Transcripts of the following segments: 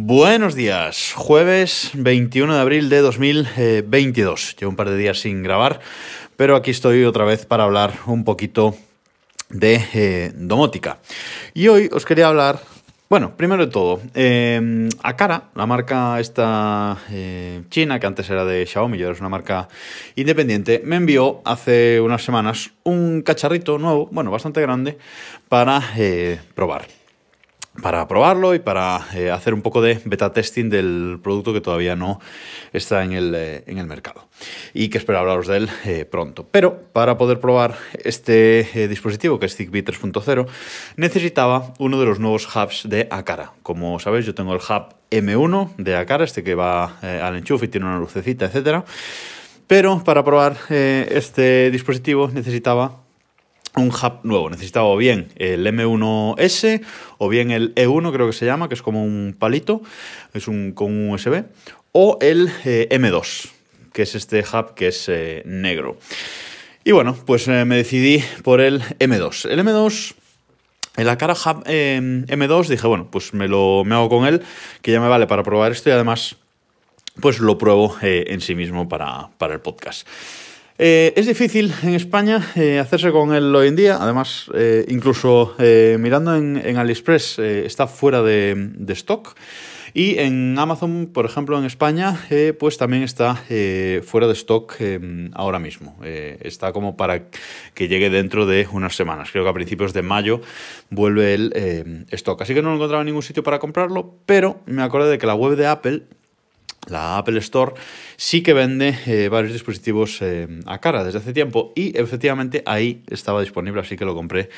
Buenos días, jueves 21 de abril de 2022. Llevo un par de días sin grabar, pero aquí estoy otra vez para hablar un poquito de eh, domótica. Y hoy os quería hablar, bueno, primero de todo, eh, Akara, la marca esta eh, china que antes era de Xiaomi ahora es una marca independiente, me envió hace unas semanas un cacharrito nuevo, bueno, bastante grande, para eh, probar para probarlo y para eh, hacer un poco de beta testing del producto que todavía no está en el, eh, en el mercado y que espero hablaros de él eh, pronto. Pero para poder probar este dispositivo que es Zigbee 3.0 necesitaba uno de los nuevos hubs de Akara. Como sabéis yo tengo el hub M1 de Akara, este que va al enchufe y tiene una lucecita, etcétera. Pero para probar este dispositivo necesitaba un hub nuevo. Necesitaba bien el M1S o bien el E1, creo que se llama, que es como un palito, es un, con un USB, o el eh, M2, que es este hub que es eh, negro. Y bueno, pues eh, me decidí por el M2. El M2 en la cara Hub eh, M2 dije, bueno, pues me lo me hago con él, que ya me vale para probar esto y además pues lo pruebo en sí mismo para, para el podcast. Eh, es difícil en España eh, hacerse con él hoy en día. Además, eh, incluso mirando en, AliExpress está fuera de, stock. Y en Amazon, por ejemplo, en España, pues también está fuera de stock ahora mismo. está como para que llegue dentro de unas semanas. Creo que a principios de mayo vuelve el stock. Así que no lo encontraba en ningún sitio para comprarlo, pero me acordé de que la web de Apple la Apple Store sí que vende eh, varios dispositivos eh, a cara desde hace tiempo y efectivamente ahí estaba disponible, así que lo compré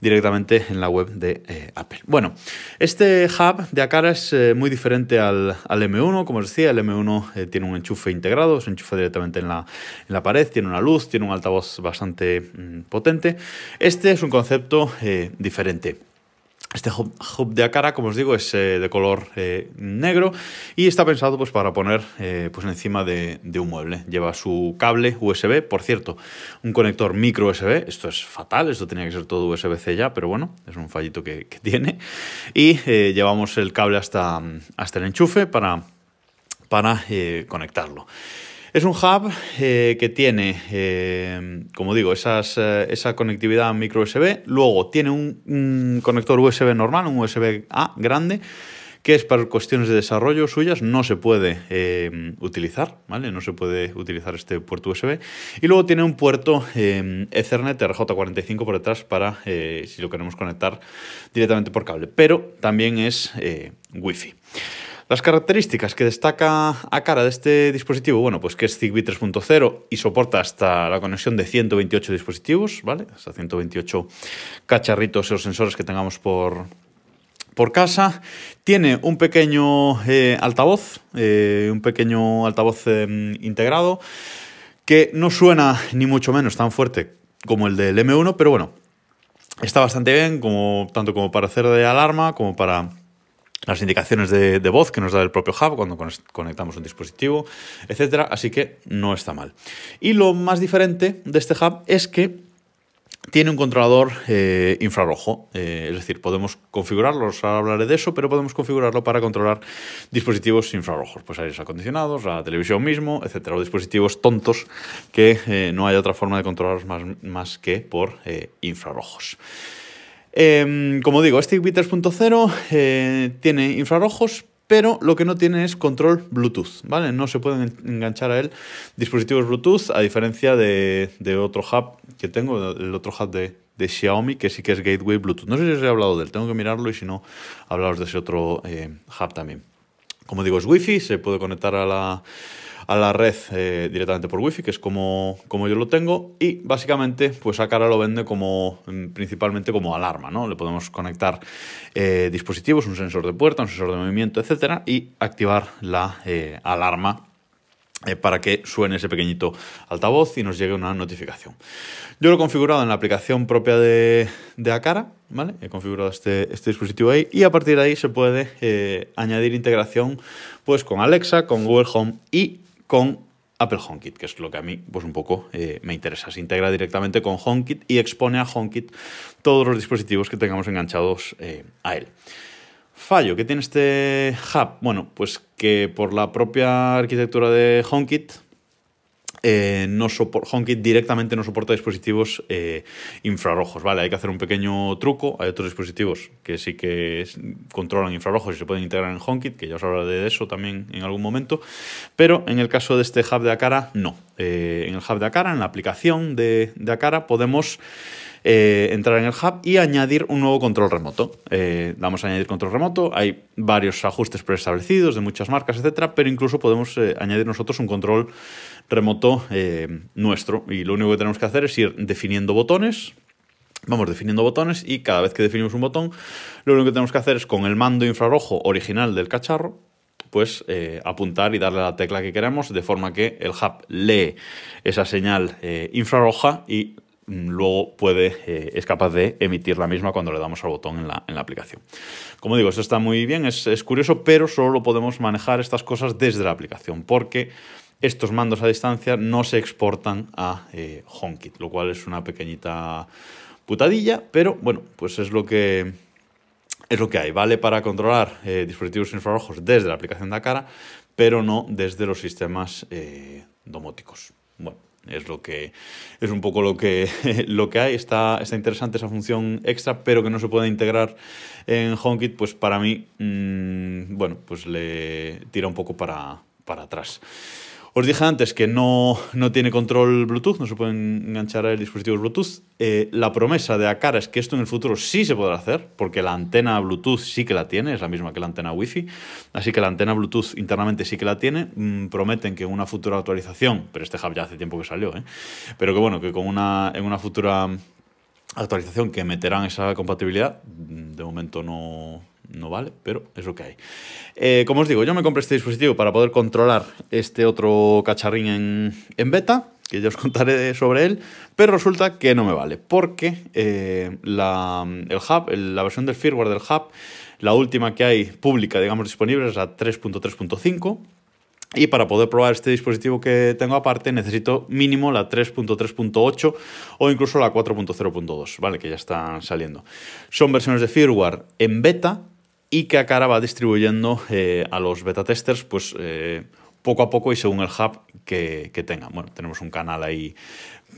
directamente en la web de eh, Apple. Bueno, este hub de Acara es eh, muy diferente al, al, M1, como os decía, el M1 eh, tiene un enchufe integrado, se enchufa directamente en la, pared, tiene una luz, tiene un altavoz bastante mm, potente. Este es un concepto diferente. Este hub, de Akara, como os digo, es eh, de color eh, negro y está pensado pues, para poner eh, pues, encima de, un mueble. Lleva su cable USB, por cierto, un conector micro USB. Esto es fatal, esto tenía que ser todo USB-C ya, pero bueno, es un fallito que, que tiene. Y llevamos el cable hasta, hasta el enchufe para, para conectarlo. Es un hub eh, que tiene, eh, como digo, eh, esa conectividad micro USB. Luego tiene un, conector USB normal, un USB-A grande, que es para cuestiones de desarrollo suyas. No se puede utilizar, ¿vale? No se puede utilizar este puerto USB. Y luego tiene un puerto Ethernet RJ45 por detrás para si lo queremos conectar directamente por cable. Pero también es Wi-Fi. Las características que destaca a cara de este dispositivo, bueno, pues que es Zigbee 3.0 y soporta hasta la conexión de 128 dispositivos, ¿vale? Hasta 128 cacharritos o sensores que tengamos por, por casa. Tiene un pequeño eh, altavoz, eh, un pequeño altavoz eh, integrado, que no suena ni mucho menos tan fuerte como el del M1, pero bueno, está bastante bien, como, tanto como para hacer de alarma, como para las indicaciones de, voz que nos da el propio hub cuando conectamos un dispositivo, etcétera, así que no está mal. Y lo más diferente de este hub es que tiene un controlador eh, infrarrojo, eh, es decir, podemos configurarlo, ahora hablaré de eso, pero podemos configurarlo para controlar dispositivos infrarrojos, pues aires acondicionados, la televisión mismo, etcétera, o dispositivos tontos que eh, no hay otra forma de controlarlos más, más que por infrarrojos. Eh, como digo, este Zigbee 3.0 eh, tiene infrarrojos, pero lo que no tiene es control Bluetooth, ¿vale? No se pueden enganchar a él dispositivos Bluetooth, a diferencia de, otro hub que tengo, el otro hub de, de, Xiaomi, que sí que es Gateway Bluetooth. No sé si os he hablado de él, tengo que mirarlo y si no, hablaros de ese otro eh, hub también. Como digo, es Wi-Fi, se puede conectar a la, a la red eh, directamente por wifi, que es como, como yo lo tengo, y básicamente pues Acara lo vende como mm, principalmente como alarma, ¿no? Le podemos conectar eh, dispositivos, un sensor de puerta, un sensor de movimiento, etcétera, y activar la eh, alarma para que suene ese pequeñito altavoz y nos llegue una notificación. Yo lo he configurado en la aplicación propia de, de Acara, ¿vale? He configurado este, este, dispositivo ahí y a partir de ahí se puede añadir integración pues con Alexa, con Google Home y con Apple HomeKit, que es lo que a mí pues un poco eh, me interesa. Se integra directamente con HomeKit y expone a HomeKit todos los dispositivos que tengamos enganchados eh, a él. Fallo que tiene este hub, bueno, pues que por la propia arquitectura de HomeKit, eh, no HomeKit directamente no soporta dispositivos eh, infrarrojos, ¿vale? Hay que hacer un pequeño truco. Hay otros dispositivos que sí que controlan infrarrojos y se pueden integrar en HomeKit, que ya os hablaré de eso también en algún momento. Pero en el caso de este hub de Acara, no. Eh, en el hub de Acara, en la aplicación de, de Acara, podemos eh, entrar en el hub y añadir un nuevo control remoto. Eh, damos a añadir control remoto, hay varios ajustes preestablecidos de muchas marcas, etcétera, pero incluso podemos eh, añadir nosotros un control remoto nuestro. Y lo único que tenemos que hacer es ir definiendo botones. Vamos definiendo botones y cada vez que definimos un botón, lo único que tenemos que hacer es con el mando infrarrojo original del cacharro, pues apuntar y darle la tecla que queremos de forma que el hub lee esa señal infrarroja y luego puede, eh, es capaz de emitir la misma cuando le damos al botón en la, en la aplicación. Como digo, esto está muy bien, es, es, curioso, pero solo podemos manejar estas cosas desde la aplicación, porque estos mandos a distancia no se exportan a eh, HomeKit, lo cual es una pequeñita putadilla, pero bueno, pues es lo que, es lo que hay. Vale para controlar eh, dispositivos infrarrojos desde la aplicación de Acara, pero no desde los sistemas domóticos. Bueno, es lo que es un poco lo que, lo que hay. Está, está interesante esa función extra, pero que no se puede integrar en HomeKit, pues para mí, mmm, bueno, pues le tira un poco para, para atrás. Os dije antes que no, no tiene control Bluetooth, no se pueden enganchar a dispositivos Bluetooth. Eh, la promesa de Acara es que esto en el futuro sí se podrá hacer, porque la antena Bluetooth sí que la tiene, es la misma que la antena Wi-Fi. Así que la antena Bluetooth internamente sí que la tiene. Mm, prometen que en una futura actualización, pero este hub ya hace tiempo que salió, ¿eh? pero que bueno, que con una, en una futura actualización que meterán esa compatibilidad, mm, de momento no, no vale, pero es lo que hay. Eh, como os digo, yo me compré este dispositivo para poder controlar este otro cacharrín en, beta, que ya os contaré sobre él, pero resulta que no me vale, porque eh, la, el hub, la versión del firmware del hub, la última que hay pública, digamos, disponible es la 3.3.5, y para poder probar este dispositivo que tengo aparte necesito mínimo la 3.3.8 o incluso la 4.0.2, ¿vale? Que ya están saliendo. Son versiones de firmware en beta, y que Acara va distribuyendo eh, a los beta testers pues, eh, poco a poco y según el hub que, que tengan. Bueno, tenemos un canal ahí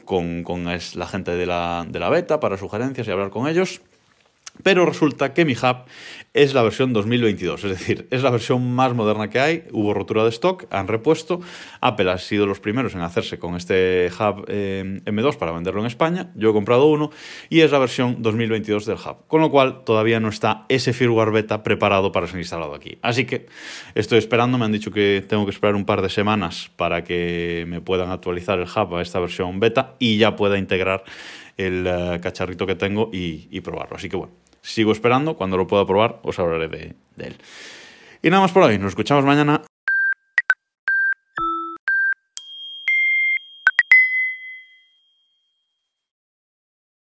con, con la gente de la, de la beta para sugerencias y hablar con ellos. Pero resulta que mi hub es la versión 2022, es decir, es la versión más moderna que hay. Hubo rotura de stock, han repuesto. Apple ha sido los primeros en hacerse con este hub eh, M2 para venderlo en España. Yo he comprado uno y es la versión 2022 del hub. Con lo cual todavía no está ese firmware beta preparado para ser instalado aquí. Así que estoy esperando, me han dicho que tengo que esperar un par de semanas para que me puedan actualizar el hub a esta versión beta y ya pueda integrar el uh, cacharrito que tengo y probarlo. Así que bueno. Sigo esperando, cuando lo pueda probar os hablaré de, de él. Y nada más por hoy, nos escuchamos mañana.